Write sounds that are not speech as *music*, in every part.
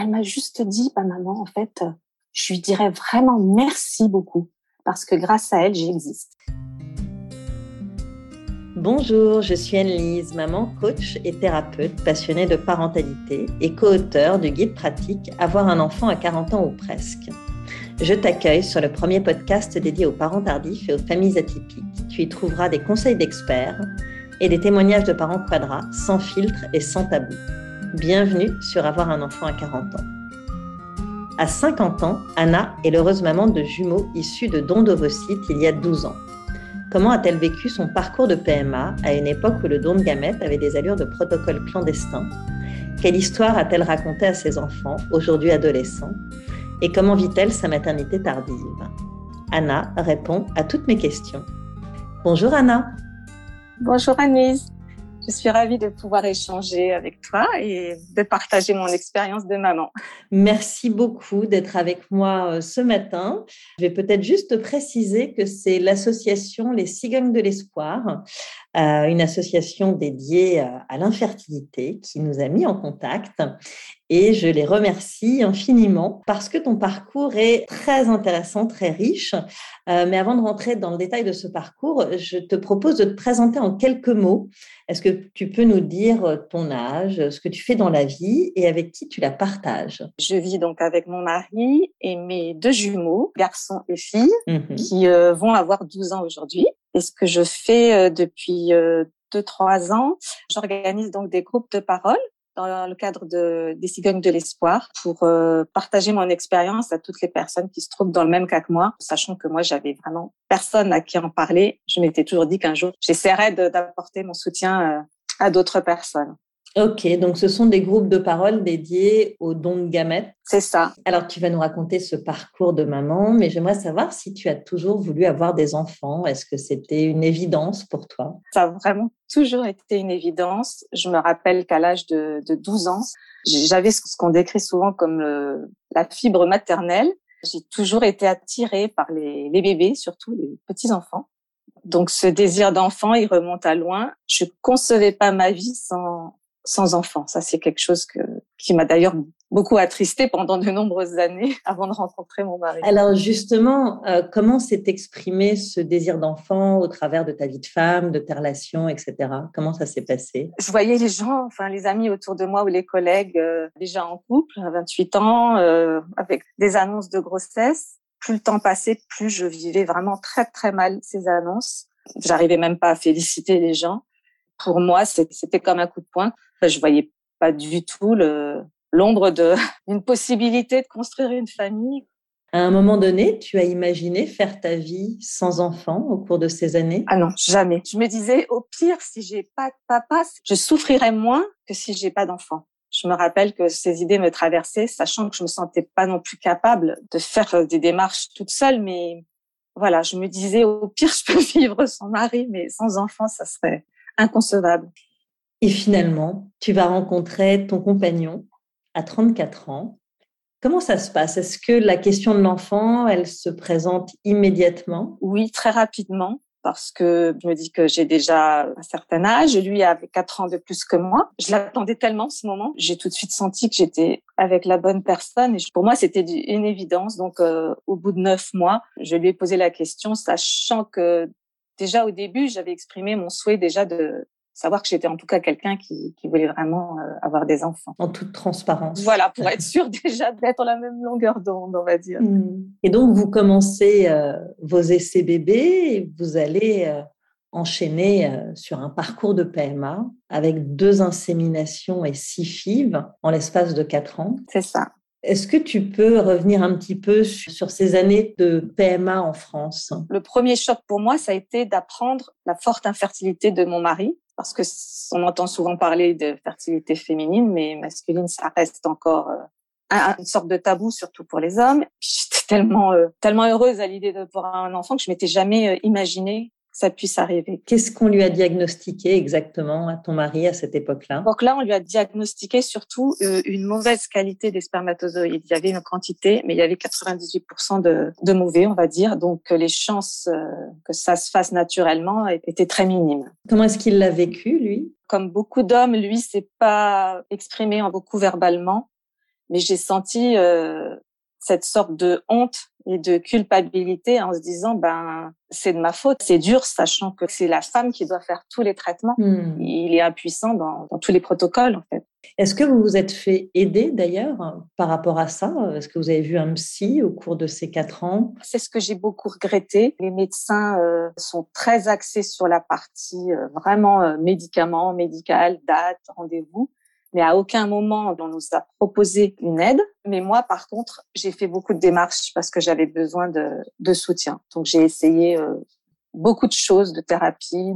Elle m'a juste dit, bah maman, en fait, je lui dirais vraiment merci beaucoup parce que grâce à elle, j'existe. Bonjour, je suis Anne-Lise, maman, coach et thérapeute passionnée de parentalité et co-auteur du guide pratique Avoir un enfant à 40 ans ou presque. Je t'accueille sur le premier podcast dédié aux parents tardifs et aux familles atypiques. Tu y trouveras des conseils d'experts et des témoignages de parents quadras, sans filtre et sans tabou. Bienvenue sur Avoir un enfant à 40 ans. À 50 ans, Anna est l'heureuse maman de jumeaux issus de dons d'ovocytes il y a 12 ans. Comment a-t-elle vécu son parcours de PMA à une époque où le don de gamètes avait des allures de protocole clandestin? Quelle histoire a-t-elle raconté à ses enfants, aujourd'hui adolescents? Et comment vit-elle sa maternité tardive? Anna répond à toutes mes questions. Bonjour Anna. Bonjour Anise. Je suis ravie de pouvoir échanger avec toi et de partager mon expérience de maman. Merci beaucoup d'être avec moi euh, ce matin. Je vais peut-être juste préciser que c'est l'association Les Cigognes de l'Espoir, euh, une association dédiée euh, à l'infertilité qui nous a mis en contact et je les remercie infiniment parce que ton parcours est très intéressant, très riche. mais avant de rentrer dans le détail de ce parcours, je te propose de te présenter en quelques mots est-ce que tu peux nous dire euh, ton âge, ce que tu fais dans la vie et avec qui tu la partages? Je vis donc avec mon mari et mes deux jumeaux, garçons et filles, mmh qui euh, vont avoir 12 ans aujourd'hui. Et ce que je fais euh, depuis deux, trois ans, j'organise donc des groupes de parole dans le cadre de, des cigognes de l'espoir pour euh, partager mon expérience à toutes les personnes qui se trouvent dans le même cas que moi, sachant que moi, j'avais vraiment personne à qui en parler. Je m'étais toujours dit qu'un jour, j'essaierais d'apporter mon soutien euh, à d'autres personnes. Ok, donc ce sont des groupes de parole dédiés aux dons de gamètes. C'est ça. Alors tu vas nous raconter ce parcours de maman, mais j'aimerais savoir si tu as toujours voulu avoir des enfants. Est-ce que c'était une évidence pour toi? Ça a vraiment toujours été une évidence. Je me rappelle qu'à l'âge de, 12 ans, j'avais ce qu'on décrit souvent comme la fibre maternelle. J'ai toujours été attirée par les, les bébés, surtout les petits enfants. Donc ce désir d'enfant, il remonte à loin. Je concevais pas ma vie sans sans enfant. Ça, c'est quelque chose que, qui m'a d'ailleurs beaucoup attristé pendant de nombreuses années *laughs* avant de rencontrer mon mari. Alors justement, euh, comment s'est exprimé ce désir d'enfant au travers de ta vie de femme, de tes relations, etc. Comment ça s'est passé? Je voyais les gens, enfin les amis autour de moi ou les collègues euh, déjà en couple à 28 ans, euh, avec des annonces de grossesse. Plus le temps passait, plus je vivais vraiment très très mal ces annonces. J'arrivais même pas à féliciter les gens pour moi, c'était comme un coup de poing. Enfin, je voyais pas du tout l'ombre *laughs* d'une possibilité de construire une famille. À un moment donné, tu as imaginé faire ta vie sans enfant au cours de ces années? Ah non, jamais. Je me disais, au pire, si j'ai pas de papa, je souffrirais moins que si j'ai pas d'enfant. Je me rappelle que ces idées me traversaient, sachant que je me sentais pas non plus capable de faire des démarches toute seule, mais voilà, je me disais, au pire, je peux *laughs* vivre sans mari, mais sans enfant, ça serait, inconcevable. Et finalement, tu vas rencontrer ton compagnon à 34 ans. Comment ça se passe? Est-ce que la question de l'enfant, elle se présente immédiatement? Oui, très rapidement parce que je me dis que j'ai déjà un certain âge, lui avait 4 ans de plus que moi. Je l'attendais tellement ce moment, j'ai tout de suite senti que j'étais avec la bonne personne et pour moi c'était une évidence. Donc euh, au bout de neuf mois, je lui ai posé la question, sachant que déjà au début, j'avais exprimé mon souhait déjà de savoir que j'étais en tout cas quelqu'un qui, qui, voulait vraiment euh, avoir des enfants. En toute transparence. Voilà, pour *laughs* être sûr déjà d'être la même longueur d'onde, on va dire. Mmh. Et donc, vous commencez euh, vos essais bébés et vous allez euh, enchaîner sur un parcours de PMA avec deux inséminations et six fives en l'espace de quatre ans. C'est ça. Est-ce que tu peux revenir un petit peu sur ces années de PMA en France? Le premier choc pour moi, ça a été d'apprendre la forte infertilité de mon mari, parce que on entend souvent parler de fertilité féminine, mais masculine, ça reste encore euh, une sorte de tabou, surtout pour les hommes. J'étais tellement euh, tellement heureuse à l'idée de voir un enfant que je m'étais jamais euh, imaginé ça puisse arriver. Qu'est-ce qu'on lui a diagnostiqué exactement à ton mari à cette époque-là? Donc là, on lui a diagnostiqué surtout euh, une mauvaise qualité des spermatozoïdes. Il y avait une quantité, mais il y avait 98% de, de mauvais, on va dire. Donc euh, les chances euh, que ça se fasse naturellement étaient très minimes. Comment est-ce qu'il l'a vécu, lui? Comme beaucoup d'hommes, lui, s'est pas exprimé en beaucoup verbalement. mais j'ai senti euh, cette sorte de honte et de culpabilité en se disant ben c'est de ma faute, c'est dur sachant que c'est la femme qui doit faire tous les traitements. Hmm. Il est impuissant dans, dans, tous les protocoles en fait. Est-ce que vous vous êtes fait aider d'ailleurs par rapport à ça? Est-ce que vous avez vu un psy au cours de ces quatre ans? C'est ce que j'ai beaucoup regretté. Les médecins euh, sont très axés sur la partie euh, vraiment euh, médicaments, médical, date, rendez-vous mais à aucun moment on nous a proposé une aide. Mais moi, par contre, j'ai fait beaucoup de démarches parce que j'avais besoin de, soutien. Donc j'ai essayé euh, beaucoup de choses, de thérapie,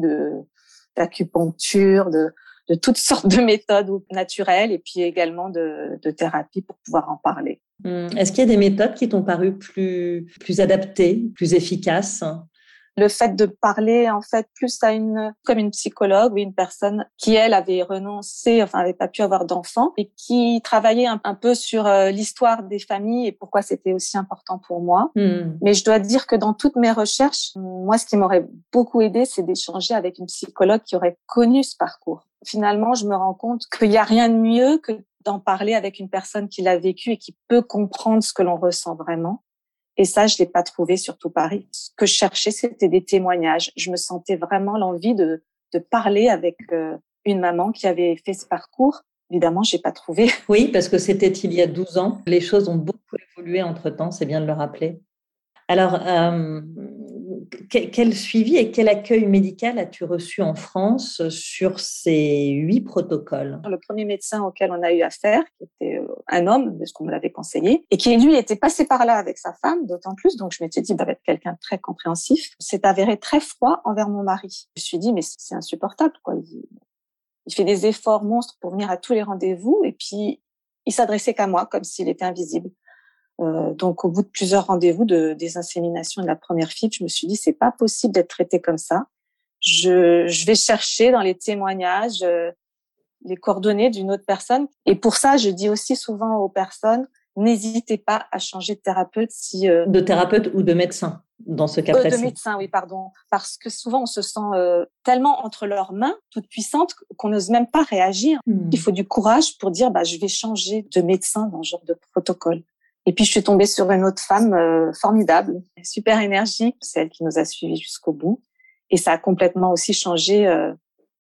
d'acupuncture, de, toutes *laughs* sortes de méthodes naturelles et puis également de, thérapie pour pouvoir en parler. Hum, est-ce qu'il y a des méthodes qui t'ont paru plus adaptées, plus efficaces? Le fait de parler en fait plus à une comme une psychologue ou une personne qui elle avait renoncé, enfin avait pas pu avoir d'enfants et qui travaillait un, peu sur euh, l'histoire des familles et pourquoi c'était aussi important pour moi. Hmm. Mais je dois dire que dans toutes mes recherches, moi ce qui m'aurait beaucoup aidé, c'est d'échanger avec une psychologue qui aurait connu ce parcours. Finalement, je me rends compte qu'il n'y a rien de mieux que d'en parler avec une personne qui l'a vécu et qui peut comprendre ce que l'on ressent vraiment. Et ça, je l'ai pas trouvé sur tout Paris. Ce que je cherchais, c'était des témoignages. Je me sentais vraiment l'envie de, de parler avec euh, une maman qui avait fait ce parcours. Évidemment, j'ai pas trouvé. *laughs* Oui, parce que c'était il y a 12 ans. Les choses ont beaucoup évolué entre temps, c'est bien de le rappeler. Alors, euh, quel suivi et quel accueil médical as-tu reçu en France sur ces huit protocoles? Le premier médecin auquel on a eu affaire, qui était euh, un homme, ce qu'on me l'avait conseillé, et qui lui était passé par là avec sa femme, d'autant plus, donc je m'étais dit, va être quelqu'un de très compréhensif, s'est avéré très froid envers mon mari. Je me suis dit, mais c'est insupportable, quoi. Il, il fait des efforts monstres pour venir à tous les rendez-vous, et puis il s'adressait qu'à moi, comme s'il était invisible. Euh, donc, au bout de plusieurs rendez-vous de, des inséminations de la première fille, je me suis dit, c'est pas possible d'être traité comme ça. Je, je, vais chercher dans les témoignages euh, les coordonnées d'une autre personne. Et pour ça, je dis aussi souvent aux personnes, n'hésitez pas à changer de thérapeute si... Euh, de thérapeute ou de médecin, dans ce cas précis. De médecin, oui, pardon. Parce que souvent, on se sent tellement entre leurs mains, toute puissante, qu'on n'ose même pas réagir. Hmm. Il faut du courage pour dire, bah, je vais changer de médecin dans ce genre de protocole. Et puis je suis tombée sur une autre femme euh, formidable, super énergique, celle qui nous a suivis jusqu'au bout. Et ça a complètement aussi changé euh,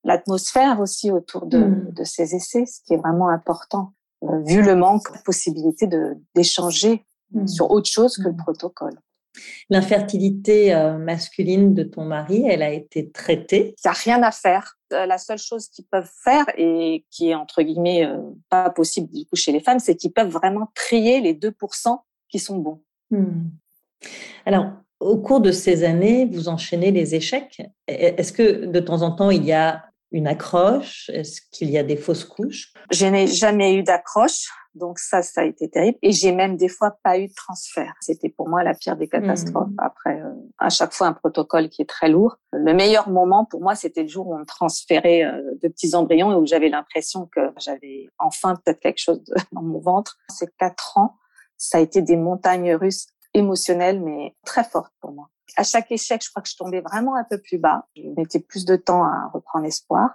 l'atmosphère aussi autour de, mm. de, ces essais, ce qui est vraiment important, euh, vu le manque de possibilité de d'échanger mm. sur autre chose que le mm. protocole. L'infertilité euh, masculine de ton mari, elle a été traitée Il n'y a rien à faire. Euh, la seule chose qu'ils peuvent faire, et qui est entre guillemets euh, pas possible du coup chez les femmes, c'est qu'ils peuvent vraiment trier les 2% qui sont bons. Hmm. Alors, au cours de ces années, vous enchaînez les échecs. Est-ce que de temps en temps, il y a une accroche? Est-ce qu'il y a des fausses couches? Je n'ai jamais eu d'accroche. Donc ça, ça a été terrible. Et j'ai même des fois pas eu de transfert. C'était pour moi la pire des catastrophes. Mmh. Après, euh, à chaque fois un protocole qui est très lourd. Le meilleur moment pour moi, c'était le jour où on transférait euh, de petits embryons et où j'avais l'impression que j'avais enfin peut-être quelque chose dans mon ventre. Ces quatre ans, ça a été des montagnes russes émotionnelles, mais très fortes pour moi. À chaque échec, je crois que je tombais vraiment un peu plus bas. Je mettais plus de temps à reprendre espoir.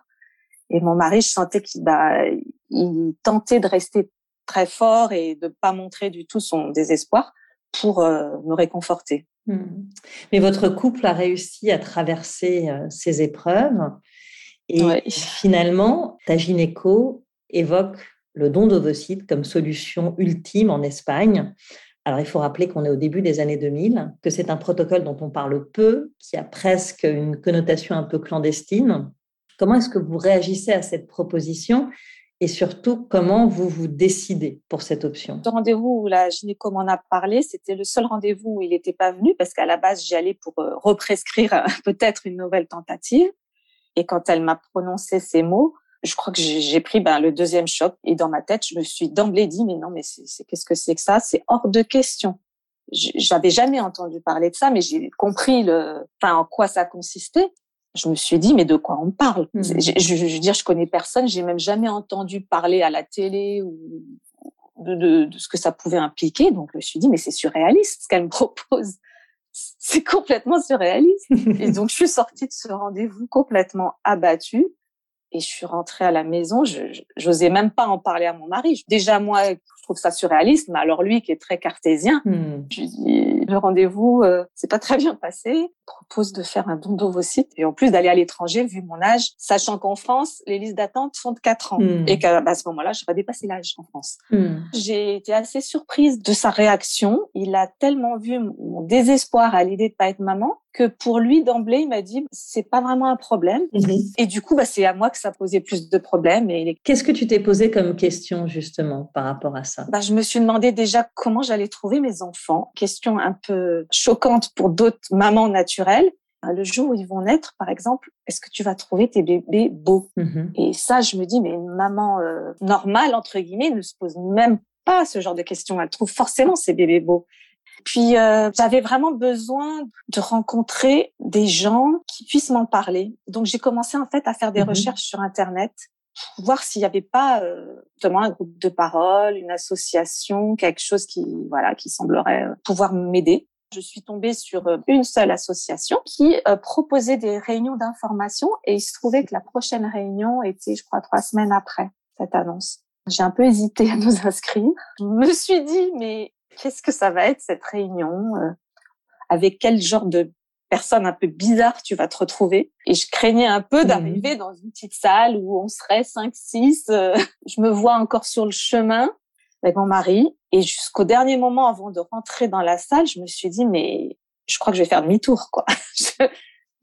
Et mon mari, je sentais qu'il bah, il tentait de rester très fort et de pas montrer du tout son désespoir pour euh, me réconforter. Hmm. Mais votre couple a réussi à traverser euh, ces épreuves et finalement, ta gynéco évoque le don d'ovocytes comme solution ultime en Espagne. Alors, il faut rappeler qu'on est au début des années 2000, que c'est un protocole dont on parle peu, qui a presque une connotation un peu clandestine. Comment est-ce que vous réagissez à cette proposition et surtout comment vous vous décidez pour cette option? Ce rendez-vous où la gynéco m'en a parlé, c'était le seul rendez-vous où il n'était pas venu parce qu'à la base, j'y allais pour euh, represcrire *laughs* peut-être une nouvelle tentative. Et quand elle m'a prononcé ces mots, je crois que j'ai pris ben, le deuxième choc et dans ma tête, je me suis d'emblée dit mais non, mais c'est qu'est-ce que c'est que ça? C'est hors de question. J'avais jamais entendu parler de ça, mais j'ai compris le, enfin, en quoi ça consistait je me suis dit, mais de quoi on parle? Mmh. je, je, veux dire, je connais personne, j'ai même jamais entendu parler à la télé ou de, de, de, ce que ça pouvait impliquer. Donc, je me suis dit, mais c'est surréaliste ce qu'elle me propose. C'est complètement surréaliste. *laughs* et donc, je suis sortie de ce rendez-vous complètement abattue. Et je suis rentrée à la maison, je j'osais même pas en parler à mon mari. Déjà moi, je trouve ça surréaliste, mais alors lui qui est très cartésien, hmm. je lui dis le rendez-vous euh, c'est pas très bien passé, propose de faire un don d'ovocytes et en plus d'aller à l'étranger vu mon âge, sachant qu'en France les listes d'attente sont de 4 ans hmm. et qu'à bah, ce moment-là, j'aurais dépassé l'âge en France. Hmm. J'ai été assez surprise de sa réaction, il a tellement vu mon désespoir à l'idée de pas être maman que pour lui d'emblée, il m'a dit c'est pas vraiment un problème. Mhm. Et du coup, bah, c'est à moi que ça posait plus de problèmes. Et qu'est-ce que tu t'es posé comme question justement par rapport à ça? Bah, je me suis demandé déjà comment j'allais trouver mes enfants. Question un peu choquante pour d'autres mamans naturelles. Le jour où ils vont naître, par exemple, est-ce que tu vas trouver tes bébés beaux? Mhm. Et ça, je me dis, mais une maman euh, normale entre guillemets ne se pose même pas ce genre de questions. Elle trouve forcément ses bébés beaux. Puis euh, j'avais vraiment besoin de rencontrer des gens qui puissent m'en parler. Donc j'ai commencé en fait à faire des mhm. recherches sur internet, voir s'il n'y avait pas euh, justement un groupe de parole, une association, quelque chose qui voilà qui semblerait euh, pouvoir m'aider. Je suis tombée sur euh, une seule association qui proposait des réunions d'information et il se trouvait que la prochaine réunion était, je crois, trois semaines après cette annonce. J'ai un peu hésité à nous inscrire. Je me suis dit, mais qu'est-ce que ça va être cette réunion euh, Avec quel genre de personne un peu bizarre tu vas te retrouver? Et je craignais un peu mmh. d'arriver dans une petite salle où on serait cinq, six. Euh, *laughs* je me vois encore sur le chemin avec mon mari et jusqu'au dernier moment avant de rentrer dans la salle, je me suis dit mais je crois que je vais faire demi-tour quoi. *laughs*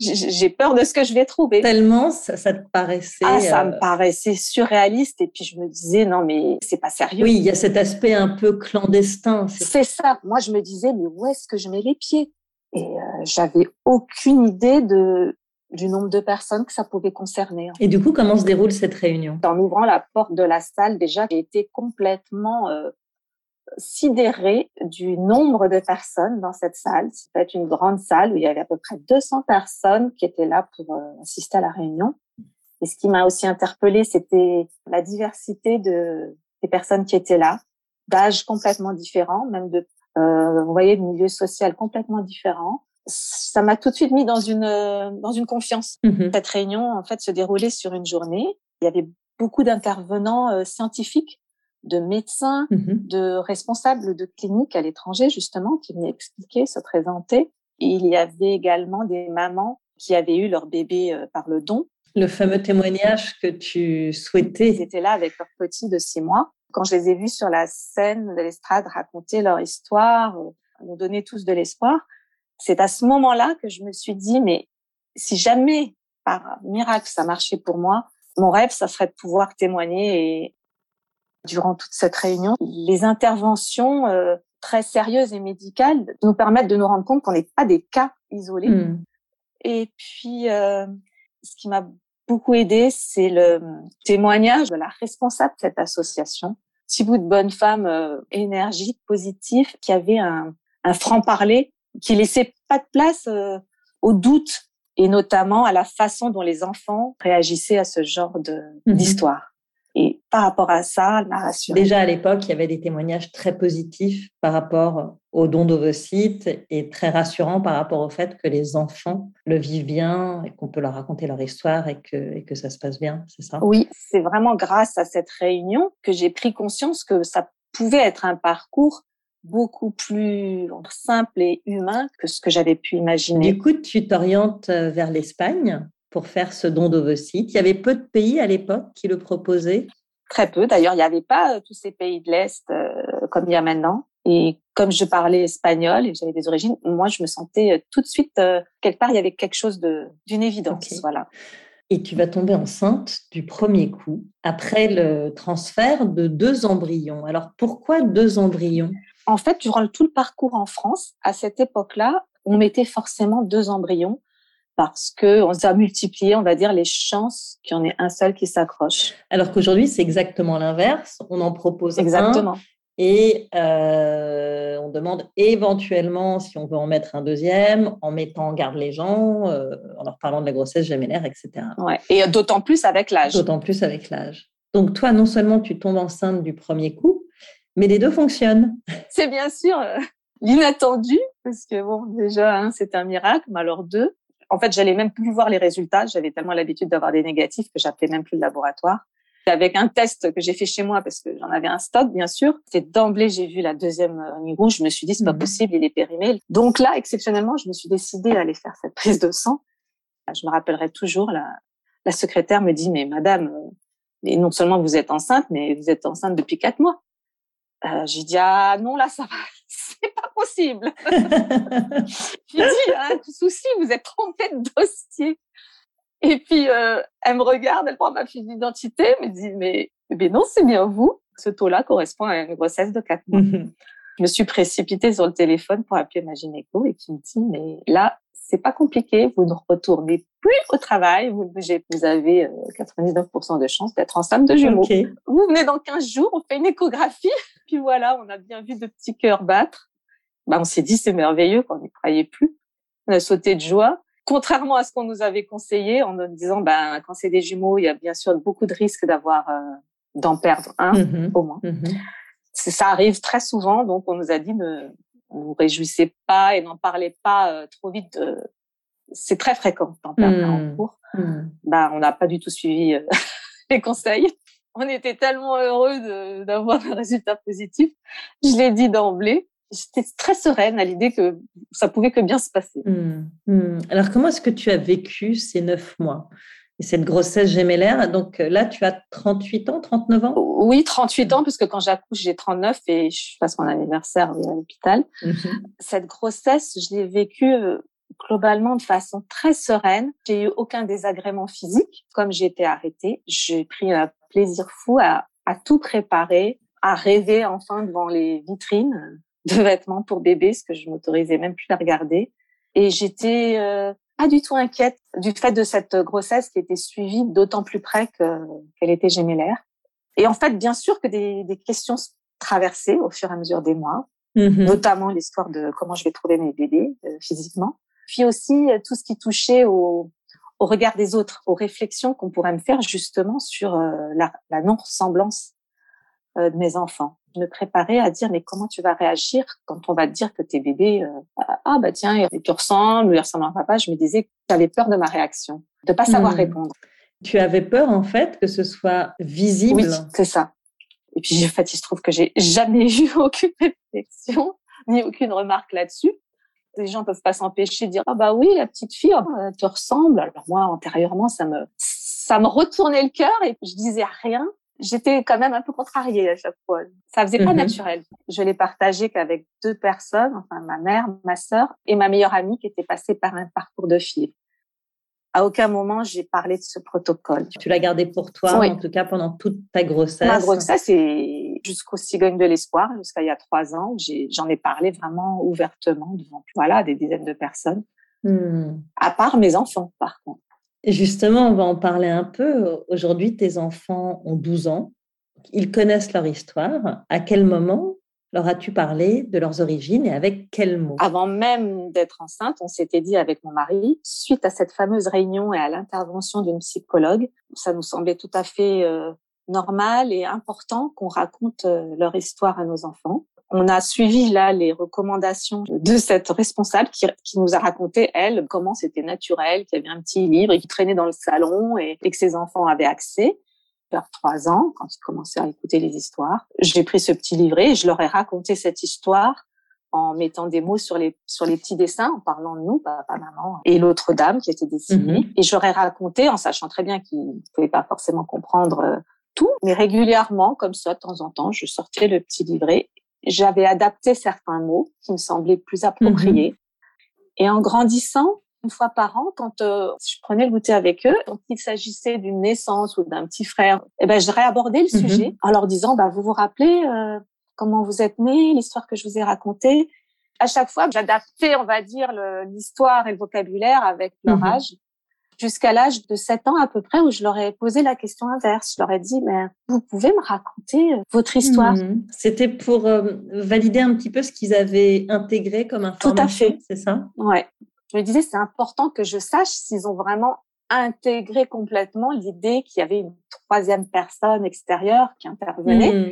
j'ai peur de ce que je vais trouver. Tellement ça, ça te paraissait. Ah, ça me euh, paraissait surréaliste. Et puis je me disais, non, mais c'est pas sérieux. Oui, il y a cet aspect un peu clandestin. C'est ça. Moi, je me disais, mais où est-ce que je mets les pieds? Et euh, j'avais aucune idée de du nombre de personnes que ça pouvait concerner. Et du coup, comment se déroule cette réunion? En ouvrant la porte de la salle, déjà, j'ai été complètement euh, sidérée du nombre de personnes dans cette salle. C'était une grande salle où il y avait à peu près 200 personnes qui étaient là pour euh, assister à la réunion. Et ce qui m'a aussi interpellée, c'était la diversité de, des personnes qui étaient là, d'âges complètement différents, même de, euh, vous voyez, de milieux sociaux complètement différents. Ça m'a tout de suite mis dans une dans une confiance. Mm-hmm. Cette réunion, en fait, se déroulait sur une journée. Il y avait beaucoup d'intervenants euh, scientifiques de médecins, mmh de responsables de cliniques à l'étranger, justement, qui venaient expliquer, se présenter. il y avait également des mamans qui avaient eu leur bébé euh, par le don. Le fameux témoignage que tu souhaitais. Ils étaient là avec leur petit de six mois. Quand je les ai vus sur la scène de l'estrade raconter leur histoire, euh, nous donner tous de l'espoir, c'est à ce moment-là que je me suis dit, mais si jamais par miracle ça marchait pour moi, mon rêve, ça serait de pouvoir témoigner et durant toute cette réunion. Les interventions euh, très sérieuses et médicales nous permettent de nous rendre compte qu'on n'est pas des cas isolés. Hmm. Et puis, euh, ce qui m'a beaucoup aidé, c'est le témoignage de la responsable de cette association, petit bout de bonne femme euh, énergique, positive, qui avait un, un franc-parler, qui laissait pas de place euh, au doute et notamment à la façon dont les enfants réagissaient à ce genre de hmm. d'histoire. Par rapport à ça, elle m'a rassurée. Déjà à l'époque, il y avait des témoignages très positifs par rapport au don d'ovocytes et très rassurants par rapport au fait que les enfants le vivent bien et qu'on peut leur raconter leur histoire et que, et que ça se passe bien, c'est ça? Oui, c'est vraiment grâce à cette réunion que j'ai pris conscience que ça pouvait être un parcours beaucoup plus simple et humain que ce que j'avais pu imaginer. Du coup, tu t'orientes vers l'Espagne pour faire ce don d'ovocytes. Il y avait peu de pays à l'époque qui le proposaient? Très peu. D'ailleurs, il n'y avait pas euh, tous ces pays de l'Est euh, comme il y a maintenant. Et comme je parlais espagnol et j'avais des origines, moi, je me sentais euh, tout de suite, quelque part, il y avait quelque chose d'une évidence. Voilà. Et tu vas tomber enceinte du premier coup après le transfert de deux embryons. Alors, pourquoi deux embryons? En fait, durant tout le parcours en France, à cette époque-là, on mettait forcément deux embryons parce que on a multiplié, on va dire, les chances qu'il y en ait un seul qui s'accroche. Alors qu'aujourd'hui, c'est exactement l'inverse. On en propose exactement. et euh, on demande éventuellement si on veut en mettre un deuxième, en mettant en garde les gens, euh, en leur parlant de la grossesse gémellaire, etc. Ouais. Et d'autant plus avec l'âge. D'autant plus avec l'âge. Donc toi, non seulement tu tombes enceinte du premier coup, mais les deux fonctionnent. *laughs* C'est bien sûr euh, l'inattendu, parce que bon, déjà, hein, c'est un miracle, mais alors deux, En fait, j'allais même plus voir les résultats. J'avais tellement l'habitude d'avoir des négatifs que j'appelais même plus le laboratoire. Avec un test que j'ai fait chez moi parce que j'en avais un stock, bien sûr. C'est d'emblée, j'ai vu la deuxième ligne rouge. Je me suis dit, c'est pas mhm. possible, il est périmé. Donc là, exceptionnellement, je me suis décidée à aller faire cette prise de sang. Je me rappellerai toujours, la, la secrétaire me dit, mais madame, et non seulement vous êtes enceinte, mais vous êtes enceinte depuis quatre mois. Euh, j'ai dit ah non là ça va, c'est pas possible. *laughs* *laughs* j'ai dit un tout souci, vous êtes trompé de dossier. Et puis euh, elle me regarde, elle prend ma fiche d'identité, me dit mais mais non c'est bien vous. Ce taux-là correspond à une grossesse de quatre mois. Mhm. Je me suis précipitée sur le téléphone pour appeler ma gynéco et qui me dit mais là c'est pas compliqué, vous ne retournez plus au travail, vous, vous avez 99% euh, de chances d'être enceinte de jumeaux. Vous venez dans 15 jours, on fait une échographie, *laughs* puis voilà, on a bien vu de petits cœurs battre. Bah, on s'est dit c'est merveilleux quand on n'y croyait plus. On a sauté de joie. Contrairement à ce qu'on nous avait conseillé en nous disant ben quand c'est des jumeaux, il y a bien sûr beaucoup de risques d'avoir euh, d'en perdre un mm-hmm. au moins. Mm-hmm. Ça arrive très souvent, donc on nous a dit ne, vous réjouissez pas et n'en parlez pas euh, trop vite. C'est très fréquent d'en perdre un en mmh. cours. Mmh. Bah, on n'a pas du tout suivi euh, *laughs* les conseils. On était tellement heureux d'avoir un résultat positif. Je l'ai dit d'emblée. J'étais très sereine à l'idée que ça pouvait que bien se passer. Mmh. Alors, comment est-ce que tu as vécu ces neuf mois et cette grossesse gémellaire? Donc euh, là, tu as 38 ans, 39 ans? Oui, 38 ans, puisque quand j'accouche, j'ai 39 et je passe mon anniversaire à l'hôpital. Mhm. Cette grossesse, je l'ai vécue euh, globalement de façon très sereine. J'ai eu aucun désagrément physique. Comme j'ai été arrêtée, j'ai pris un plaisir fou à, à tout préparer, à rêver enfin devant les vitrines de vêtements pour bébé, ce que je m'autorisais même plus à regarder. Et j'étais euh, pas du tout inquiète du fait de cette grossesse qui était suivie d'autant plus près qu'elle était gémellaire. Et en fait, bien sûr que des, des questions traversaient au fur et à mesure des mois, mm-hmm. notamment l'histoire de comment je vais trouver mes bébés euh, physiquement, puis aussi euh, tout ce qui touchait au, au regard des autres, aux réflexions qu'on pourrait me faire justement sur euh, la, la non-ressemblance de mes enfants me préparer à dire mais comment tu vas réagir quand on va te dire que tes bébés euh, ah bah tiens il ressemble il ressemble à papa. Je me disais j'avais peur de ma réaction de pas savoir hmm. répondre. Tu avais peur en fait que ce soit visible? Oui c'est ça. Et puis en fait il se trouve que j'ai jamais *laughs* eu aucune réflexion *laughs* ni aucune remarque là-dessus. Les gens peuvent pas s'empêcher de dire ah bah oui la petite fille oh, elle te ressemble. Alors moi antérieurement ça me ça me retournait le cœur et je disais rien j'étais quand même un peu contrariée à chaque fois. Ça faisait pas mhm. naturel. Je l'ai partagé qu'avec deux personnes, enfin ma mère, ma sœur et ma meilleure amie qui était passée par un parcours de fille. À aucun moment j'ai parlé de ce protocole. Tu l'as gardé pour toi, en tout cas pendant toute ta grossesse? Ma grossesse c'est jusqu'au cigogne de l'espoir, jusqu'à il y a trois ans. J'en ai, parlé vraiment ouvertement devant voilà des dizaines de personnes. Hmm. À part mes enfants, par contre. Justement, on va en parler un peu. Aujourd'hui, tes enfants ont 12 ans. Ils connaissent leur histoire. À quel moment leur as-tu parlé de leurs origines et avec quels mots Avant même d'être enceinte, on s'était dit avec mon mari, suite à cette fameuse réunion et à l'intervention d'une psychologue, ça nous semblait tout à fait euh, normal et important qu'on raconte euh, leur histoire à nos enfants on a suivi là les recommandations de cette responsable qui, nous a raconté elle comment c'était naturel, qu'il y avait un petit livre et qui traînait dans le salon et, que ses enfants avaient accès. Vers trois ans, quand ils commençaient à écouter les histoires, j'ai pris ce petit livret et je leur ai raconté cette histoire en mettant des mots sur les sur les petits dessins, en parlant de nous, papa, maman, et l'autre dame qui était dessinée. Mm-hmm. Et j'aurais raconté, en sachant très bien qu'ils ne pouvaient pas forcément comprendre euh, tout, mais régulièrement, comme ça, de temps en temps, je sortais le petit livret j'avais adapté certains mots qui me semblaient plus appropriés. Mhm. Et en grandissant, une fois par an, quand euh, je prenais le goûter avec eux, quand il s'agissait d'une naissance ou d'un petit frère, eh ben, je réabordais le mhm. sujet en leur disant, bah, vous vous rappelez euh, comment vous êtes né, l'histoire que je vous ai racontée? À chaque fois, j'adaptais, on va dire, l'histoire et le vocabulaire avec leur mhm. âge jusqu'à l'âge de 7 ans à peu près où je leur ai posé la question inverse. Je leur ai dit, mais vous pouvez me raconter euh, votre histoire? Mmh. C'était pour euh, valider un petit peu ce qu'ils avaient intégré comme information. Tout à fait. C'est ça? Ouais. Je me disais, c'est important que je sache s'ils ont vraiment intégré complètement l'idée qu'il y avait une troisième personne extérieure qui intervenait. Mmh.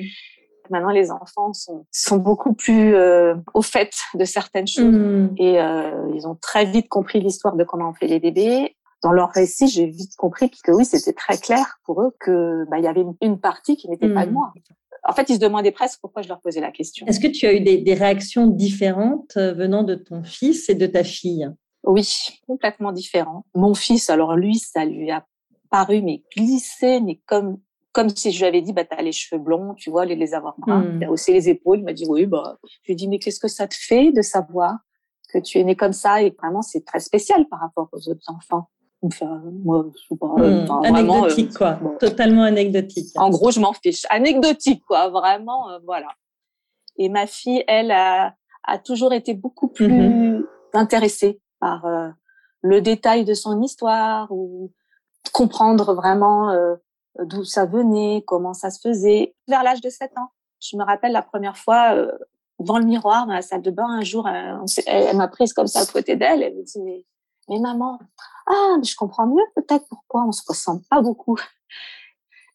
maintenant les enfants sont, sont beaucoup plus euh, au fait de certaines choses mmh. et euh, ils ont très vite compris l'histoire de comment on fait les bébés. Dans leur récit, j'ai vite compris que oui, c'était très clair pour eux que bah, il y avait une, partie qui n'était pas de mmh. moi. En fait, ils se demandaient presque pourquoi je leur posais la question. Est-ce que tu as eu des, des réactions différentes euh, venant de ton fils et de ta fille? Oui, complètement différents. Mon fils, alors lui, ça lui a paru mais glissé, mais comme comme si je lui avais dit, bah, t'as les cheveux blonds, tu vois, les, les avoir bruns. Il a haussé les épaules. Il m'a dit, oui, bah, je lui ai dit, mais qu'est-ce que ça te fait de savoir que tu es né comme ça? Et vraiment, c'est très spécial par rapport aux autres enfants. Enfin, moi, je pas, hmm. anecdotique, quoi. Totalement anecdotique. En gros, je m'en fiche. Anecdotique, quoi. Vraiment, euh, voilà. Et ma fille, elle, a, a toujours été beaucoup plus mm-hmm. intéressée par le détail de son histoire ou comprendre vraiment d'où ça venait, comment ça se faisait. Vers l'âge de 7 ans, je me rappelle la première fois euh, devant le miroir dans la salle de bain un jour, euh, elle, m'a prise comme ça à côté d'elle. Elle me dit mais, mais maman, ah je comprends mieux peut-être pourquoi on se ressemble pas beaucoup.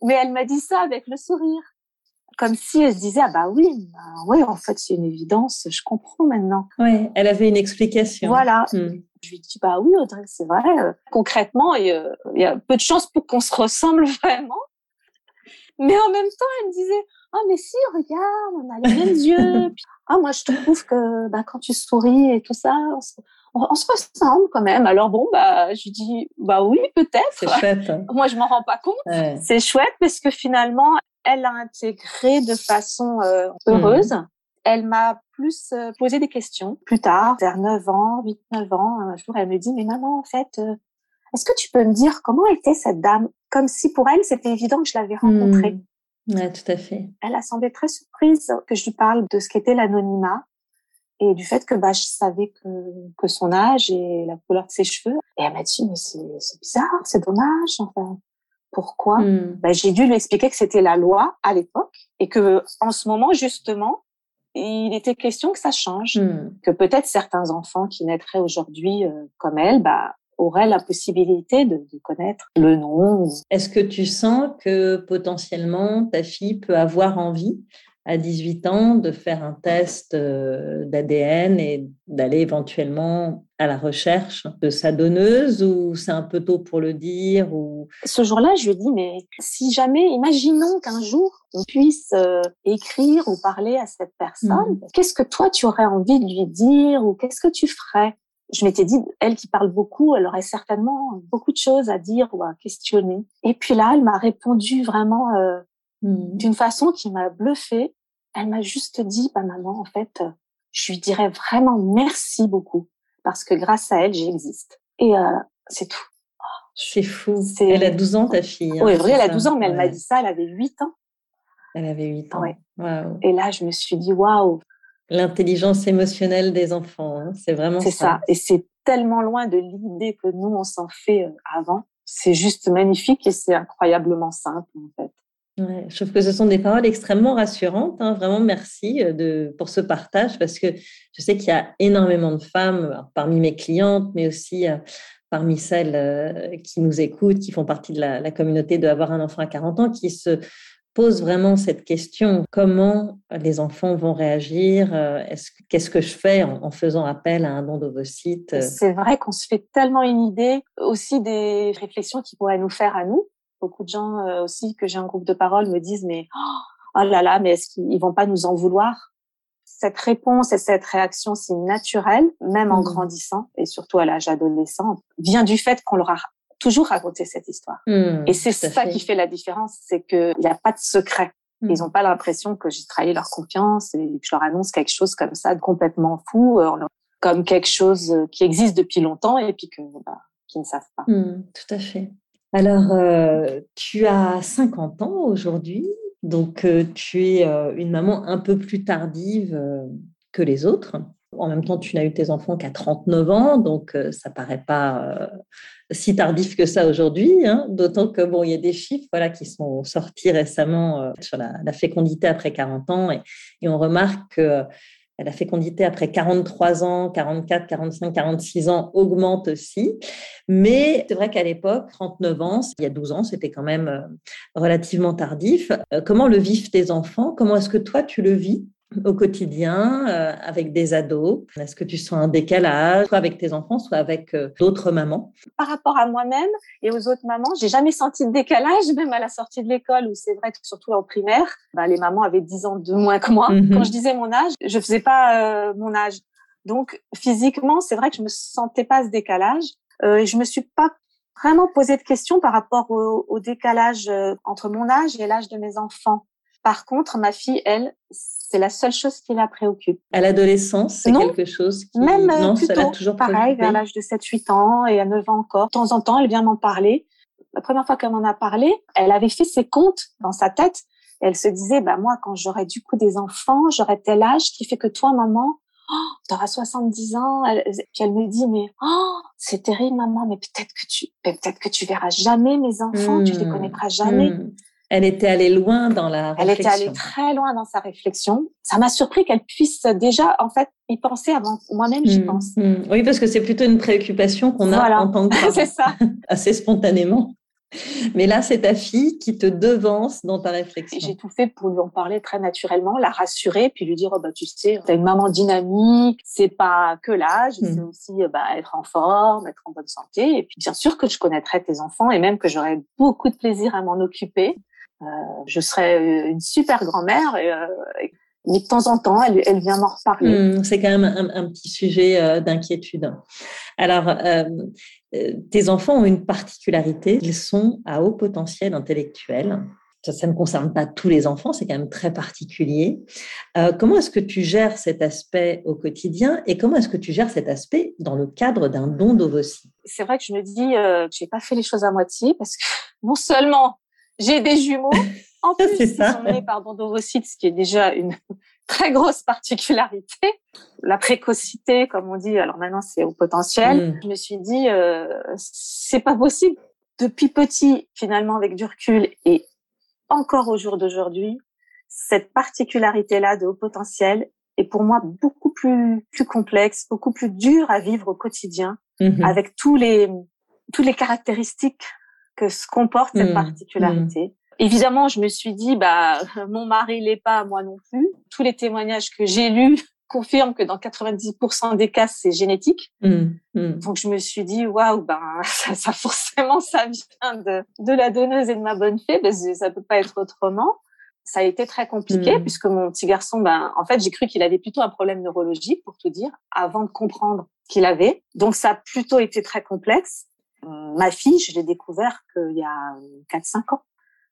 Mais elle m'a dit ça avec le sourire, comme si elle se disait ah bah oui, bah, oui en fait c'est une évidence, je comprends maintenant. Oui, elle avait une explication. Voilà. Hmm. Je lui dis bah oui Audrey, c'est vrai. Euh, concrètement, il y a peu de chances pour qu'on se ressemble *laughs* vraiment. Mais en même temps, elle me disait ah mais si regarde, on a les mêmes *laughs* yeux. ah moi je trouve que bah, quand tu souris et tout ça, on se, ressemble quand même. Alors bon bah je lui dis bah oui peut-être. C'est chouette. Hein. *laughs* moi je m'en rends pas compte. C'est chouette parce que finalement elle l'a intégré de façon euh, heureuse. Mmh elle m'a plus euh, posé des questions plus tard, vers 9 ans, 8, 9 ans. Un jour, elle me dit, mais maman, en fait, euh, est-ce que tu peux me dire comment était cette dame? Comme si pour elle, c'était évident que je l'avais rencontrée. Mmh. Ouais, tout à fait. Elle a semblé très surprise que je lui parle de ce qu'était l'anonymat et du fait que bah, je savais que, que son âge et la couleur de ses cheveux. Et elle m'a dit, mais c'est bizarre, c'est dommage. Enfin, pourquoi? Mmh. bah, J'ai dû lui expliquer que c'était la loi à l'époque et que en ce moment, justement, il était question que ça change, hmm. que peut-être certains enfants qui naîtraient aujourd'hui euh, comme elle, bah, auraient la possibilité de, de connaître le nom. Est-ce que tu sens que potentiellement ta fille peut avoir envie à 18 ans de faire un test euh, d'ADN et d'aller éventuellement à la recherche de sa donneuse ou c'est un peu tôt pour le dire ou Ce jour-là, je lui ai dit mais si jamais imaginons qu'un jour on puisse euh, écrire ou parler à cette personne, mmh. qu'est-ce que toi tu aurais envie de lui dire ou qu'est-ce que tu ferais? Je m'étais dit, elle qui parle beaucoup, elle aurait certainement beaucoup de choses à dire ou à questionner. Et puis là, elle m'a répondu vraiment euh, mmh. d'une façon qui m'a bluffée. Elle m'a juste dit, bah maman, en fait, je lui dirais vraiment merci beaucoup parce que grâce à elle, j'existe. Et euh, c'est tout. C'est fou. Elle a 12 ans, ta fille. Hein, oui, vrai, elle a 12 ans, mais elle m'a dit ça, elle avait 8 ans. Elle avait 8 ans. Ouais. Et là, je me suis dit, waouh. L'intelligence émotionnelle des enfants, hein, c'est vraiment ça. C'est ça. Et c'est tellement loin de l'idée que nous, on s'en fait euh, avant. C'est juste magnifique et c'est incroyablement simple, en fait. Je trouve que ce sont des paroles extrêmement rassurantes. Hein. Vraiment, merci euh, pour ce partage parce que je sais qu'il y a énormément de femmes parmi mes clientes, mais aussi euh, parmi celles euh, qui nous écoutent, qui font partie de la, communauté de avoir un enfant à 40 ans, qui se posent vraiment cette question comment les enfants vont réagir Qu'est-ce que je fais en, faisant appel à un don d'ovocytes C'est vrai qu'on se fait tellement une idée aussi des réflexions qui pourraient nous faire à nous Beaucoup de gens euh, aussi que j'ai un groupe de parole me disent mais oh là là, mais est-ce qu'ils vont pas nous en vouloir? Cette réponse et cette réaction si naturelle, même en mmh. grandissant et surtout à l'âge adolescent, vient du fait qu'on leur a toujours raconté cette histoire. Mmh, et c'est ça qui fait la différence, c'est qu'il n'y a pas de secret. Mmh. Ils n'ont pas l'impression que j'ai trahi leur confiance et que je leur annonce quelque chose comme ça de complètement fou, euh, comme quelque chose qui existe depuis longtemps et puis que bah, qu'ils ne savent pas. tout à fait. Alors, euh, tu as 50 ans aujourd'hui, donc euh, tu es euh, une maman un peu plus tardive que les autres. En même temps, tu n'as eu tes enfants qu'à 39 ans, donc ça paraît pas si tardif que ça aujourd'hui. Hein, D'autant que bon, il y a des chiffres voilà qui sont sortis récemment sur la, fécondité après 40 ans, et, et on remarque que la fécondité après 43 ans, 44, 45, 46 ans augmente aussi. Mais c'est vrai qu'à l'époque, 39 ans, il y a 12 ans, c'était quand même euh, relativement tardif. Euh, comment le vivent tes enfants? Comment est-ce que toi, tu le vis? Au quotidien euh, avec des ados Est-ce que tu sens un décalage, soit avec tes enfants, soit avec euh, d'autres mamans? Par rapport à moi-même et aux autres mamans, j'ai jamais senti de décalage, *laughs* même à la sortie de l'école, où c'est vrai que surtout en primaire, bah, les mamans avaient 10 ans de moins que moi. Mhm. Quand je disais mon âge, je faisais pas euh, mon âge. Donc physiquement, c'est vrai que je me sentais pas ce décalage. Je me suis pas vraiment posé de questions par rapport au, au décalage entre mon âge et l'âge de mes enfants. Par contre, ma fille, elle, c'est la seule chose qui la préoccupe. À l'adolescence, c'est quelque chose qui... Même euh, non, ça l'a toujours pareil, vers l'âge de 7-8 ans et à 9 ans encore. De temps en temps, elle vient m'en parler. La première fois qu'elle m'en a parlé, elle avait fait ses comptes dans sa tête. Elle se disait, bah moi, quand j'aurai du coup des enfants, j'aurai tel âge qui fait que toi, maman, oh, tu auras 70 ans. Elle, puis elle me dit, mais oh, c'est terrible, maman, mais peut-être que tu, peut-être que tu verras jamais mes enfants, tu les hmm. connaîtras jamais. Hmm. Elle était allée loin dans la réflexion. Elle était allée très loin dans sa réflexion. Ça m'a surpris qu'elle puisse déjà, en fait, y penser avant moi-même, j'y hmm, pense. Hmm. Oui, parce que c'est plutôt une préoccupation qu'on a en tant *laughs* que c'est ça. *laughs* assez spontanément. Mais là, c'est ta fille qui te devance dans ta réflexion. J'ai tout fait pour lui en parler très naturellement, la rassurer, puis lui dire oh, bah tu sais, t'as une maman dynamique, c'est pas que l'âge, hmm. c'est aussi bah, être en forme, être en bonne santé. Et puis bien sûr que je connaîtrai tes enfants et même que j'aurai beaucoup de plaisir à m'en occuper. Euh, je serais euh, une super grand-mère. Euh, mais de temps en temps, elle, elle vient m'en reparler. Hmm, c'est quand même un, petit sujet d'inquiétude. Alors, tes enfants ont une particularité, ils sont à haut potentiel intellectuel. Ça, ça ne concerne pas tous les enfants, c'est quand même très particulier. comment est-ce que tu gères cet aspect au quotidien et comment est-ce que tu gères cet aspect dans le cadre d'un don d'ovocytes? C'est vrai que je me dis que j'ai pas fait les choses à moitié parce que non seulement j'ai des jumeaux. En *laughs* plus, ils sont nés par don d'ovocytes, ce qui est déjà une *laughs* très grosse particularité. La précocité, comme on dit, alors maintenant c'est au potentiel. Mm. Je me suis dit, euh, c'est pas possible. Depuis petit, finalement, avec du recul et encore au jour d'aujourd'hui, cette particularité-là de haut potentiel est pour moi beaucoup plus, plus complexe, beaucoup plus dur à vivre au quotidien, mm-hmm. avec tous les, tous les caractéristiques que se comporte cette mmh. particularité. Mmh. Évidemment, je me suis dit, bah, *laughs* mon mari l'est pas, moi non plus. Tous les témoignages que j'ai lus *laughs* confirment que dans 90% des cas, c'est génétique. Mmh. Donc, je me suis dit, waouh, ben, *laughs* ça, ça, forcément, ça vient de, de la donneuse et de ma bonne fée, parce que ça peut pas être autrement. Ça a été très compliqué puisque mon petit garçon, ben, en fait, j'ai cru qu'il avait plutôt un problème neurologique, pour tout dire, avant de comprendre qu'il avait. Donc, ça a plutôt été très complexe. Ma fille, je l'ai découvert qu'il y a 4-5 ans.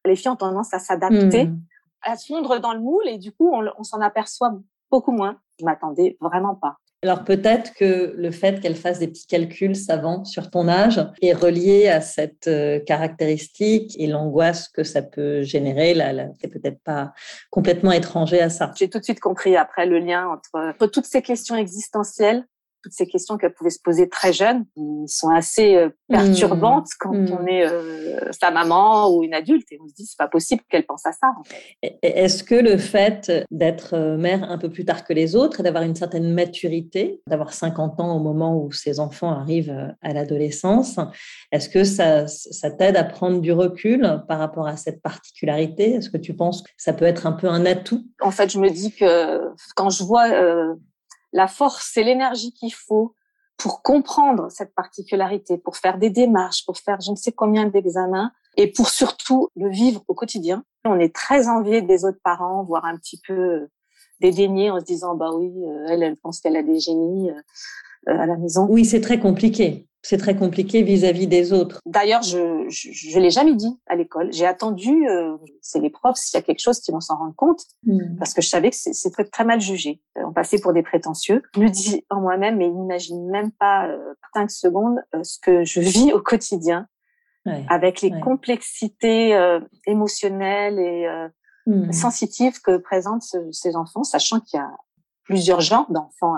Les filles ont tendance à s'adapter, hmm. à se fondre dans le moule et du coup, on, s'en aperçoit beaucoup moins. Je m'attendais vraiment pas. Alors peut-être que le fait qu'elle fasse des petits calculs savants sur ton âge est relié à cette euh, caractéristique et l'angoisse que ça peut générer. Là, peut-être pas complètement étranger à ça. J'ai tout de suite compris après le lien entre, entre toutes ces questions existentielles toutes ces questions qu'elle pouvait se poser très jeune, qui sont assez euh, perturbantes mmh. quand mmh. on est euh, sa maman ou une adulte et on se dit c'est pas possible qu'elle pense à ça. Est-ce que le fait d'être euh, mère un peu plus tard que les autres et d'avoir une certaine maturité, d'avoir 50 ans au moment où ses enfants arrivent à l'adolescence, est-ce que ça, ça t'aide à prendre du recul par rapport à cette particularité? Est-ce que tu penses que ça peut être un peu un atout? En fait, je me dis que quand je vois la force et l'énergie qu'il faut pour comprendre cette particularité, pour faire des démarches, pour faire je ne sais combien d'examens et pour surtout le vivre au quotidien. On est très envié des autres parents, voire un petit peu dédaigné en se disant bah oui, euh, elle, elle pense qu'elle a des génies euh, à la maison. Oui, c'est très compliqué c'est très compliqué vis-à-vis des autres. D'ailleurs, je je, l'ai jamais dit à l'école. J'ai attendu, euh, c'est les profs s'il y a quelque chose qui vont s'en rendre compte, hmm. parce que je savais que c'est très, très mal jugé. On passait pour des prétentieux. Je me dis en moi-même, mais n'imagine même pas euh, cinq secondes euh, ce que je vis au quotidien, avec les complexités euh, émotionnelles et hmm. sensitives que présentent ces enfants, sachant qu'il y a plusieurs genres d'enfants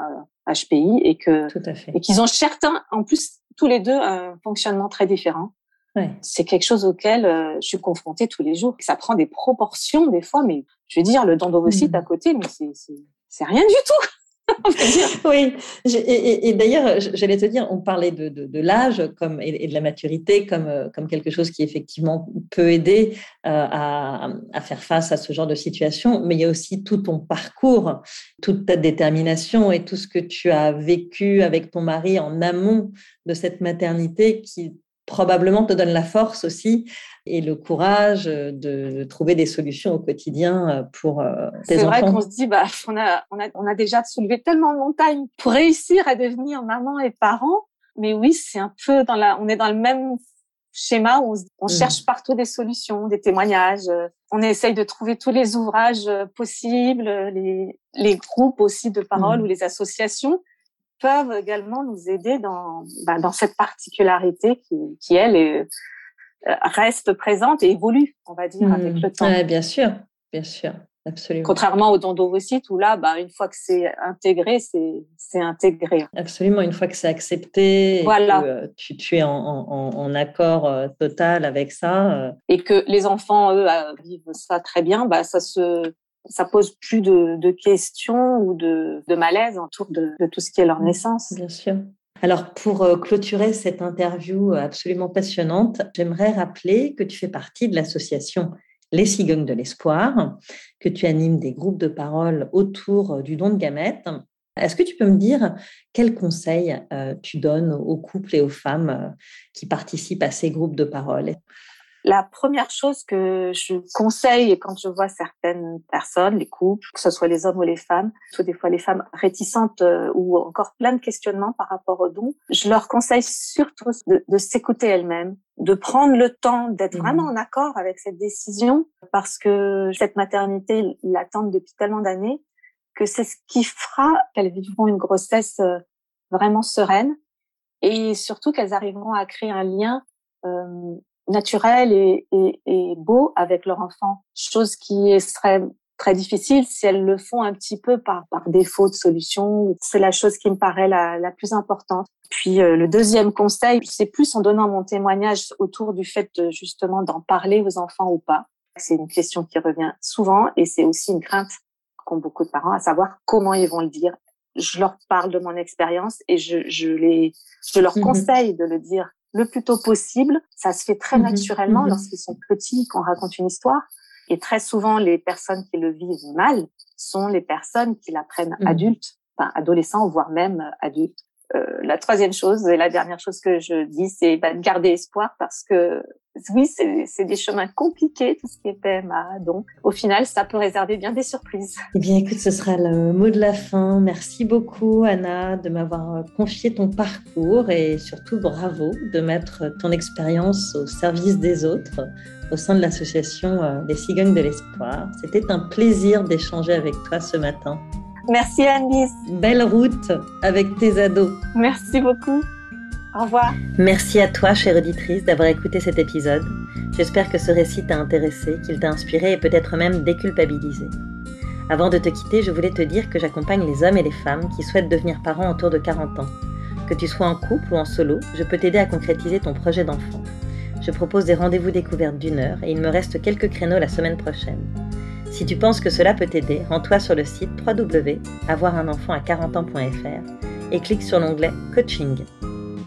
HPI et que et qu'ils ont certains en plus tous les deux un fonctionnement très différent. C'est quelque chose auquel euh, je suis confrontée tous les jours. Ça prend des proportions des fois, mais je veux dire, le don d'ovocyte mmh. à côté, mais c'est rien du tout. *laughs* oui, et, d'ailleurs, j'allais te dire, on parlait de, l'âge comme, et, de la maturité comme, euh, comme quelque chose qui effectivement peut aider euh, à, faire face à ce genre de situation, mais il y a aussi tout ton parcours, toute ta détermination et tout ce que tu as vécu avec ton mari en amont de cette maternité qui probablement te donne la force aussi et le courage de trouver des solutions au quotidien euh, pour euh, tes enfants. C'est vrai qu'on se dit, bah, on a, on, a, on a déjà soulevé tellement de montagnes pour réussir à devenir maman et parent. Mais oui, c'est un peu dans la, on est dans le même schéma où on, mmh. cherche partout des solutions, des témoignages. Euh, on essaye de trouver tous les ouvrages possibles, les, les groupes aussi de parole mmh. ou les associations peuvent également nous aider dans, bah, dans cette particularité qui, qui elle, est, euh, reste présente et évolue, on va dire, avec hmm. le temps. Ouais, bien sûr, bien sûr. Absolument. Contrairement au don d'ovocytes où là, bah, une fois que c'est intégré, c'est intégré. Absolument, une fois que c'est accepté, voilà. que, euh, tu, tu, es en, en, en, accord euh, total avec ça. Et que les enfants, eux, vivent ça très bien, bah, ça se, ça pose plus de, de questions ou de, de, malaise autour de, de, tout ce qui est leur naissance. Bien sûr. Alors, pour euh, clôturer cette interview euh, absolument passionnante, j'aimerais rappeler que tu fais partie de l'association Les Cigognes de l'Espoir, que tu animes des groupes de parole autour euh, du don de gamètes. Est-ce que tu peux me dire quels conseils tu donnes aux couples et aux femmes qui participent à ces groupes de parole? La première chose que je conseille quand je vois certaines personnes, les couples, que ce soit les hommes ou les femmes, soit des fois les femmes réticentes euh, ou encore plein de questionnements par rapport au don, je leur conseille surtout de, s'écouter elles-mêmes, de prendre le temps d'être mmh. vraiment en accord avec cette décision parce que cette maternité l'attendent depuis tellement d'années que c'est ce qui fera qu'elles vivront une grossesse euh, vraiment sereine et surtout qu'elles arriveront à créer un lien euh, naturel et, et, et, beau avec leur enfant, chose qui serait très difficile si elles le font un petit peu par, par défaut de solution. C'est la chose qui me paraît la, la plus importante. Puis euh, le deuxième conseil, c'est plus en donnant mon témoignage autour du fait de, justement d'en parler aux enfants ou pas. C'est une question qui revient souvent et c'est aussi une crainte qu'ont beaucoup de parents, à savoir comment ils vont le dire. Je leur parle de mon expérience et je, je, les, je leur mmh conseille de le dire le plus tôt possible. Ça se fait très mhm. naturellement mhm. lorsqu'ils sont petits, qu'on raconte une histoire. Et très souvent, les personnes qui le vivent mal sont les personnes qui l'apprennent mhm. adultes, enfin adolescents, voire même adultes. Euh, la troisième chose et la dernière chose que je dis, c'est bah, de garder espoir parce que oui, c'est des chemins compliqués, tout ce qui est PMA. Donc, au final, ça peut réserver bien des surprises. Eh bien, écoute, ce sera le mot de la fin. Merci beaucoup, Anna, de m'avoir confié ton parcours et surtout bravo de mettre ton expérience au service des autres au sein de l'association Les euh, Cigognes de l'Espoir. C'était un plaisir d'échanger avec toi ce matin. Merci, Alice. Belle route avec tes ados. Merci beaucoup. Au revoir. Merci à toi, chère auditrice, d'avoir écouté cet épisode. J'espère que ce récit t'a intéressé, qu'il t'a inspiré et peut-être même déculpabilisé. Avant de te quitter, je voulais te dire que j'accompagne les hommes et les femmes qui souhaitent devenir parents autour de 40 ans. Que tu sois en couple ou en solo, je peux t'aider à concrétiser ton projet d'enfant. Je propose des rendez-vous découvertes d'une heure et il me reste quelques créneaux la semaine prochaine. Si tu penses que cela peut t'aider, rends-toi sur le site www.avoirunenfant à 40 ans.fr et clique sur l'onglet Coaching.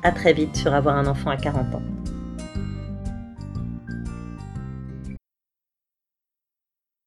À très vite sur Avoir un enfant à 40 ans.